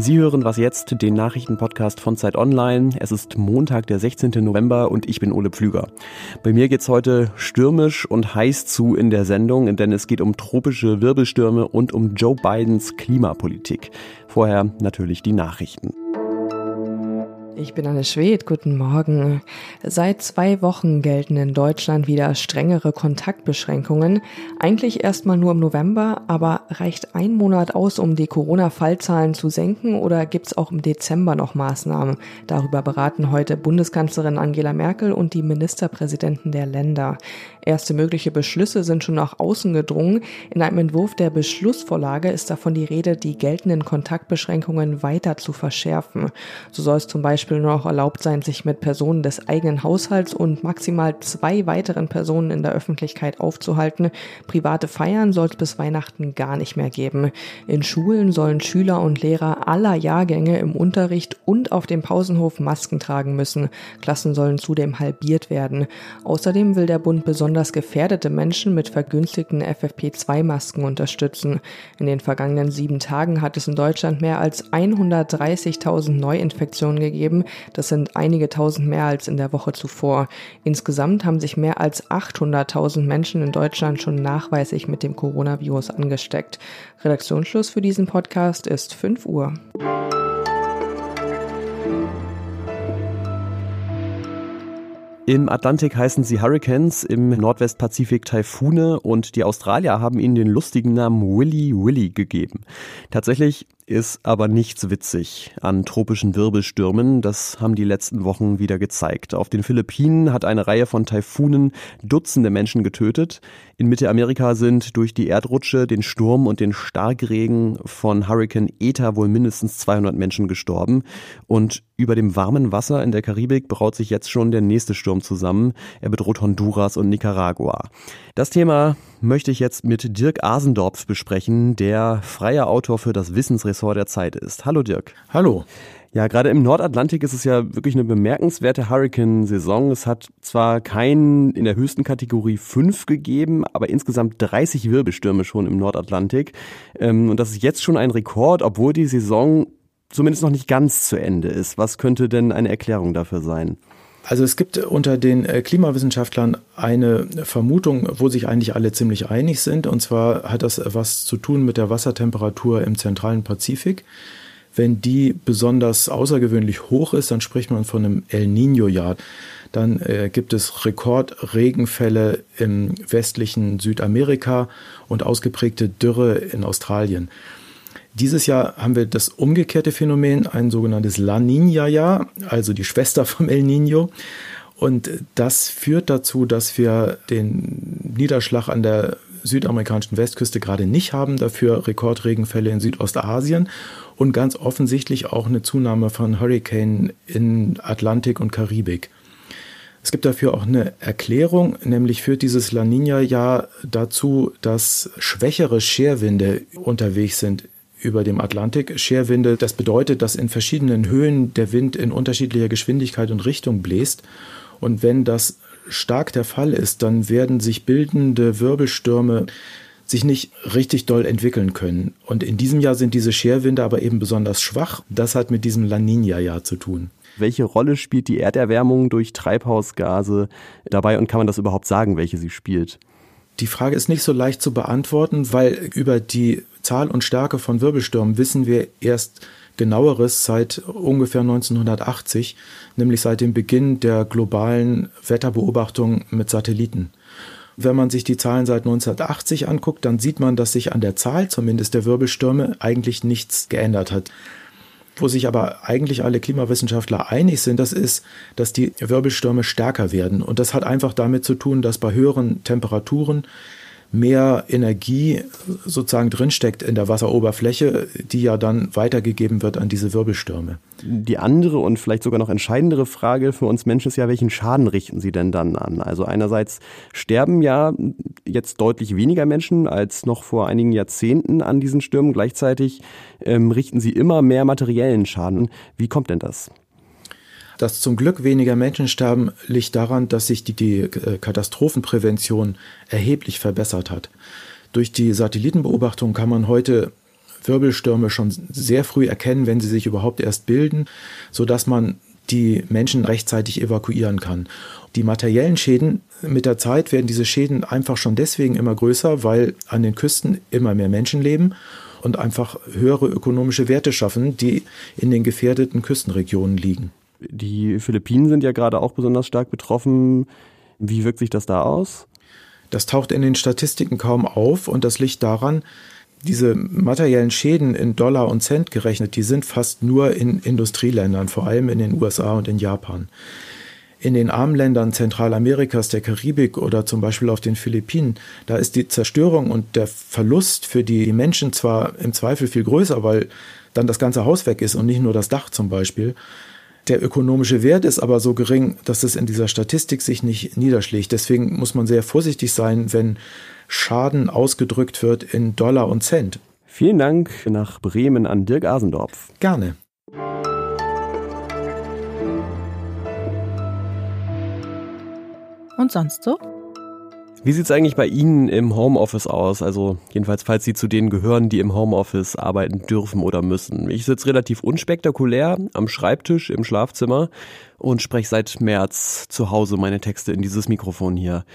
Sie hören was jetzt, den Nachrichtenpodcast von Zeit Online. Es ist Montag, der 16. November und ich bin Ole Pflüger. Bei mir geht's heute stürmisch und heiß zu in der Sendung, denn es geht um tropische Wirbelstürme und um Joe Bidens Klimapolitik. Vorher natürlich die Nachrichten. Ich bin Anne Schwed, guten Morgen. Seit zwei Wochen gelten in Deutschland wieder strengere Kontaktbeschränkungen. Eigentlich erstmal nur im November, aber reicht ein Monat aus, um die Corona-Fallzahlen zu senken oder gibt's auch im Dezember noch Maßnahmen? Darüber beraten heute Bundeskanzlerin Angela Merkel und die Ministerpräsidenten der Länder. Erste mögliche Beschlüsse sind schon nach außen gedrungen. In einem Entwurf der Beschlussvorlage ist davon die Rede, die geltenden Kontaktbeschränkungen weiter zu verschärfen. So soll es zum Beispiel nur noch erlaubt sein, sich mit Personen des eigenen Haushalts und maximal zwei weiteren Personen in der Öffentlichkeit aufzuhalten. Private Feiern soll es bis Weihnachten gar nicht mehr geben. In Schulen sollen Schüler und Lehrer aller Jahrgänge im Unterricht und auf dem Pausenhof Masken tragen müssen. Klassen sollen zudem halbiert werden. Außerdem will der Bund besonders gefährdete Menschen mit vergünstigten FFP2-Masken unterstützen. In den vergangenen sieben Tagen hat es in Deutschland mehr als 130.000 Neuinfektionen gegeben. Das sind einige tausend mehr als in der Woche zuvor. Insgesamt haben sich mehr als 800.000 Menschen in Deutschland schon nachweislich mit dem Coronavirus angesteckt. Redaktionsschluss für diesen Podcast ist 5 Uhr. Im Atlantik heißen sie Hurricanes, im Nordwestpazifik Taifune und die Australier haben ihnen den lustigen Namen Willy Willy gegeben. Tatsächlich ist aber nichts witzig an tropischen Wirbelstürmen. Das haben die letzten Wochen wieder gezeigt. Auf den Philippinen hat eine Reihe von Taifunen Dutzende Menschen getötet. In Mittelamerika sind durch die Erdrutsche, den Sturm und den Starkregen von Hurricane Eta wohl mindestens 200 Menschen gestorben. Und über dem warmen Wasser in der Karibik braut sich jetzt schon der nächste Sturm zusammen. Er bedroht Honduras und Nicaragua. Das Thema möchte ich jetzt mit Dirk Asendorf besprechen, der freier Autor für das Wissensressort der Zeit ist. Hallo Dirk. Hallo. Ja, gerade im Nordatlantik ist es ja wirklich eine bemerkenswerte Hurricane-Saison. Es hat zwar keinen in der höchsten Kategorie 5 gegeben, aber insgesamt 30 Wirbelstürme schon im Nordatlantik. Ähm, und das ist jetzt schon ein Rekord, obwohl die Saison zumindest noch nicht ganz zu Ende ist. Was könnte denn eine Erklärung dafür sein? Also es gibt unter den äh, Klimawissenschaftlern eine Vermutung, wo sich eigentlich alle ziemlich einig sind. Und zwar hat das was zu tun mit der Wassertemperatur im zentralen Pazifik. Wenn die besonders außergewöhnlich hoch ist, dann spricht man von einem El Niño-Jahr. Dann äh, gibt es Rekordregenfälle im westlichen Südamerika und ausgeprägte Dürre in Australien. Dieses Jahr haben wir das umgekehrte Phänomen, ein sogenanntes La Niña-Jahr, also die Schwester vom El Niño. Und das führt dazu, dass wir den Niederschlag an der südamerikanischen Westküste gerade nicht haben, dafür Rekordregenfälle in Südostasien und ganz offensichtlich auch eine Zunahme von Hurricane in Atlantik und Karibik. Es gibt dafür auch eine Erklärung, nämlich führt dieses La Niña-Jahr dazu, dass schwächere Scherwinde unterwegs sind über dem Atlantik Scherwinde. Das bedeutet, dass in verschiedenen Höhen der Wind in unterschiedlicher Geschwindigkeit und Richtung bläst. Und wenn das stark der Fall ist, dann werden sich bildende Wirbelstürme sich nicht richtig doll entwickeln können. Und in diesem Jahr sind diese Scherwinde aber eben besonders schwach. Das hat mit diesem La Nina-Jahr zu tun. Welche Rolle spielt die Erderwärmung durch Treibhausgase dabei und kann man das überhaupt sagen, welche sie spielt? Die Frage ist nicht so leicht zu beantworten, weil über die Zahl und Stärke von Wirbelstürmen wissen wir erst genaueres seit ungefähr 1980, nämlich seit dem Beginn der globalen Wetterbeobachtung mit Satelliten. Wenn man sich die Zahlen seit 1980 anguckt, dann sieht man, dass sich an der Zahl zumindest der Wirbelstürme eigentlich nichts geändert hat. Wo sich aber eigentlich alle Klimawissenschaftler einig sind, das ist, dass die Wirbelstürme stärker werden. Und das hat einfach damit zu tun, dass bei höheren Temperaturen mehr Energie sozusagen drinsteckt in der Wasseroberfläche, die ja dann weitergegeben wird an diese Wirbelstürme. Die andere und vielleicht sogar noch entscheidendere Frage für uns Menschen ist ja, welchen Schaden richten sie denn dann an? Also einerseits sterben ja jetzt deutlich weniger Menschen als noch vor einigen Jahrzehnten an diesen Stürmen. Gleichzeitig ähm, richten sie immer mehr materiellen Schaden. Wie kommt denn das? Dass zum Glück weniger Menschen sterben, liegt daran, dass sich die, die äh, Katastrophenprävention erheblich verbessert hat. Durch die Satellitenbeobachtung kann man heute Wirbelstürme schon sehr früh erkennen, wenn sie sich überhaupt erst bilden, sodass man die Menschen rechtzeitig evakuieren kann. Die materiellen Schäden, mit der Zeit werden diese Schäden einfach schon deswegen immer größer, weil an den Küsten immer mehr Menschen leben und einfach höhere ökonomische Werte schaffen, die in den gefährdeten Küstenregionen liegen. Die Philippinen sind ja gerade auch besonders stark betroffen. Wie wirkt sich das da aus? Das taucht in den Statistiken kaum auf und das liegt daran, diese materiellen Schäden in Dollar und Cent gerechnet, die sind fast nur in Industrieländern, vor allem in den USA und in Japan. In den armen Ländern Zentralamerikas, der Karibik oder zum Beispiel auf den Philippinen, da ist die Zerstörung und der Verlust für die Menschen zwar im Zweifel viel größer, weil dann das ganze Haus weg ist und nicht nur das Dach zum Beispiel. Der ökonomische Wert ist aber so gering, dass es in dieser Statistik sich nicht niederschlägt. Deswegen muss man sehr vorsichtig sein, wenn Schaden ausgedrückt wird in Dollar und Cent. Vielen Dank nach Bremen an Dirk Asendorf. Gerne. Und sonst so? Wie sieht es eigentlich bei Ihnen im Homeoffice aus? Also jedenfalls, falls Sie zu denen gehören, die im Homeoffice arbeiten dürfen oder müssen. Ich sitze relativ unspektakulär am Schreibtisch im Schlafzimmer und spreche seit März zu Hause meine Texte in dieses Mikrofon hier.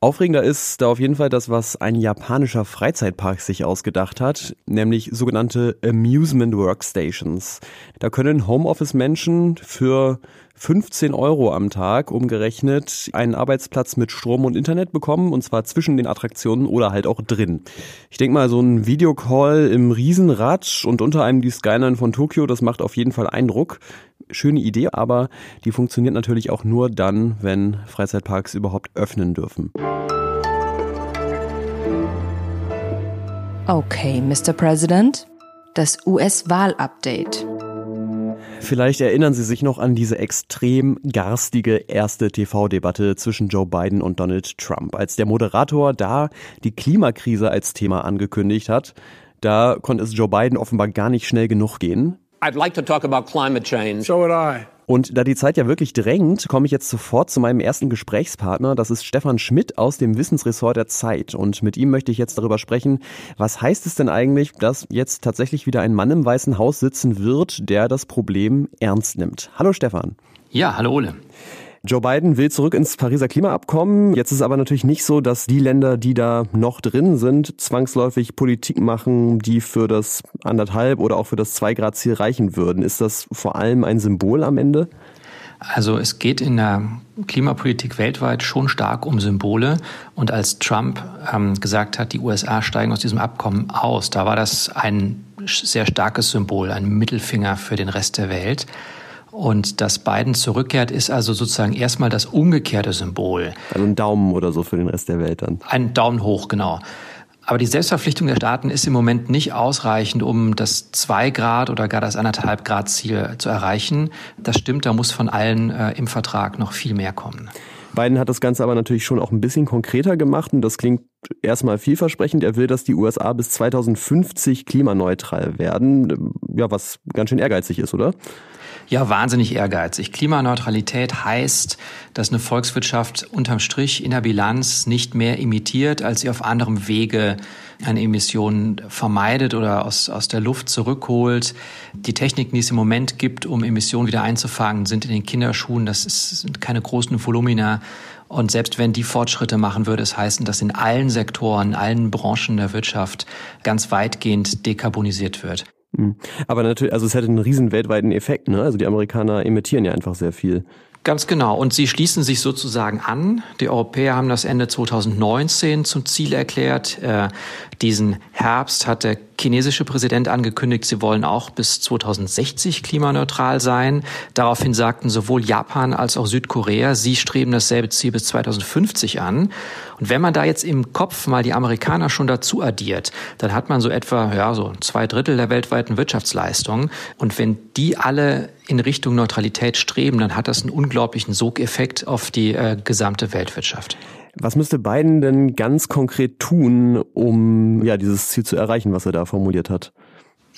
Aufregender ist da auf jeden Fall das, was ein japanischer Freizeitpark sich ausgedacht hat, nämlich sogenannte Amusement Workstations. Da können Homeoffice-Menschen für 15 Euro am Tag umgerechnet einen Arbeitsplatz mit Strom und Internet bekommen und zwar zwischen den Attraktionen oder halt auch drin. Ich denke mal, so ein Videocall im Riesenrad und unter einem die Skyline von Tokio, das macht auf jeden Fall Eindruck. Schöne Idee, aber die funktioniert natürlich auch nur dann, wenn Freizeitparks überhaupt öffnen dürfen. Okay, Mr. President, das US-Wahl-Update. Vielleicht erinnern Sie sich noch an diese extrem garstige erste TV-Debatte zwischen Joe Biden und Donald Trump, als der Moderator da die Klimakrise als Thema angekündigt hat. Da konnte es Joe Biden offenbar gar nicht schnell genug gehen. I'd like to talk about climate change. So would I. Und da die Zeit ja wirklich drängt, komme ich jetzt sofort zu meinem ersten Gesprächspartner. Das ist Stefan Schmidt aus dem Wissensressort der Zeit. Und mit ihm möchte ich jetzt darüber sprechen, was heißt es denn eigentlich, dass jetzt tatsächlich wieder ein Mann im Weißen Haus sitzen wird, der das Problem ernst nimmt. Hallo Stefan. Ja, hallo Ole. Joe Biden will zurück ins Pariser Klimaabkommen. Jetzt ist aber natürlich nicht so, dass die Länder, die da noch drin sind, zwangsläufig Politik machen, die für das anderthalb oder auch für das zwei Grad Ziel reichen würden. Ist das vor allem ein Symbol am Ende? Also es geht in der Klimapolitik weltweit schon stark um Symbole. Und als Trump ähm, gesagt hat, die USA steigen aus diesem Abkommen aus, da war das ein sehr starkes Symbol, ein Mittelfinger für den Rest der Welt. Und dass Biden zurückkehrt, ist also sozusagen erstmal das umgekehrte Symbol. Also ein Daumen oder so für den Rest der Welt dann. Ein Daumen hoch, genau. Aber die Selbstverpflichtung der Staaten ist im Moment nicht ausreichend, um das 2 Grad oder gar das 1,5 Grad Ziel zu erreichen. Das stimmt, da muss von allen äh, im Vertrag noch viel mehr kommen. Biden hat das Ganze aber natürlich schon auch ein bisschen konkreter gemacht und das klingt erstmal vielversprechend. Er will, dass die USA bis 2050 klimaneutral werden. Ja, was ganz schön ehrgeizig ist, oder? Ja, wahnsinnig ehrgeizig. Klimaneutralität heißt, dass eine Volkswirtschaft unterm Strich in der Bilanz nicht mehr emittiert, als sie auf anderem Wege eine Emission vermeidet oder aus, aus der Luft zurückholt. Die Techniken, die es im Moment gibt, um Emissionen wieder einzufangen, sind in den Kinderschuhen. Das sind keine großen Volumina. Und selbst wenn die Fortschritte machen, würde es heißen, dass in allen Sektoren, allen Branchen der Wirtschaft ganz weitgehend dekarbonisiert wird. Hm. Aber natürlich, also es hätte einen riesen weltweiten Effekt, ne? Also die Amerikaner emittieren ja einfach sehr viel. Ganz genau. Und sie schließen sich sozusagen an. Die Europäer haben das Ende 2019 zum Ziel erklärt. Äh, diesen Herbst hat der chinesische Präsident angekündigt, sie wollen auch bis 2060 klimaneutral sein. Daraufhin sagten sowohl Japan als auch Südkorea, sie streben dasselbe Ziel bis 2050 an. Und wenn man da jetzt im Kopf mal die Amerikaner schon dazu addiert, dann hat man so etwa, ja, so zwei Drittel der weltweiten Wirtschaftsleistung. Und wenn die alle in Richtung Neutralität streben, dann hat das einen unglaublichen Sogeffekt auf die äh, gesamte Weltwirtschaft. Was müsste Biden denn ganz konkret tun, um ja dieses Ziel zu erreichen, was er da formuliert hat?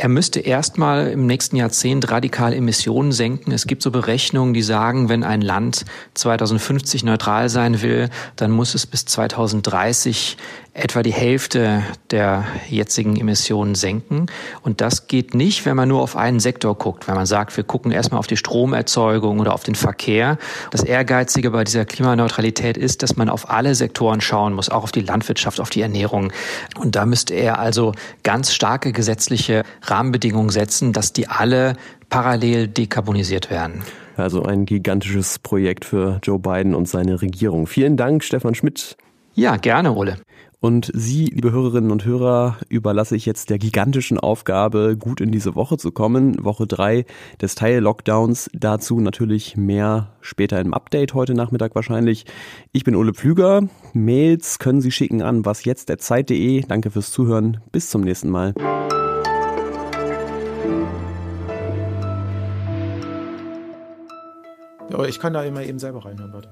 Er müsste erstmal im nächsten Jahrzehnt radikal Emissionen senken. Es gibt so Berechnungen, die sagen, wenn ein Land 2050 neutral sein will, dann muss es bis 2030 etwa die Hälfte der jetzigen Emissionen senken. Und das geht nicht, wenn man nur auf einen Sektor guckt. Wenn man sagt, wir gucken erstmal auf die Stromerzeugung oder auf den Verkehr. Das Ehrgeizige bei dieser Klimaneutralität ist, dass man auf alle Sektoren schauen muss, auch auf die Landwirtschaft, auf die Ernährung. Und da müsste er also ganz starke gesetzliche Rahmenbedingungen setzen, dass die alle parallel dekarbonisiert werden. Also ein gigantisches Projekt für Joe Biden und seine Regierung. Vielen Dank, Stefan Schmidt. Ja, gerne, Ole. Und Sie, liebe Hörerinnen und Hörer, überlasse ich jetzt der gigantischen Aufgabe, gut in diese Woche zu kommen. Woche drei des Teil-Lockdowns. Dazu natürlich mehr später im Update heute Nachmittag wahrscheinlich. Ich bin Ole Pflüger. Mails können Sie schicken an wasjetzt.zeit.de. Danke fürs Zuhören. Bis zum nächsten Mal. Aber ich kann da immer eben selber reinhören, warte.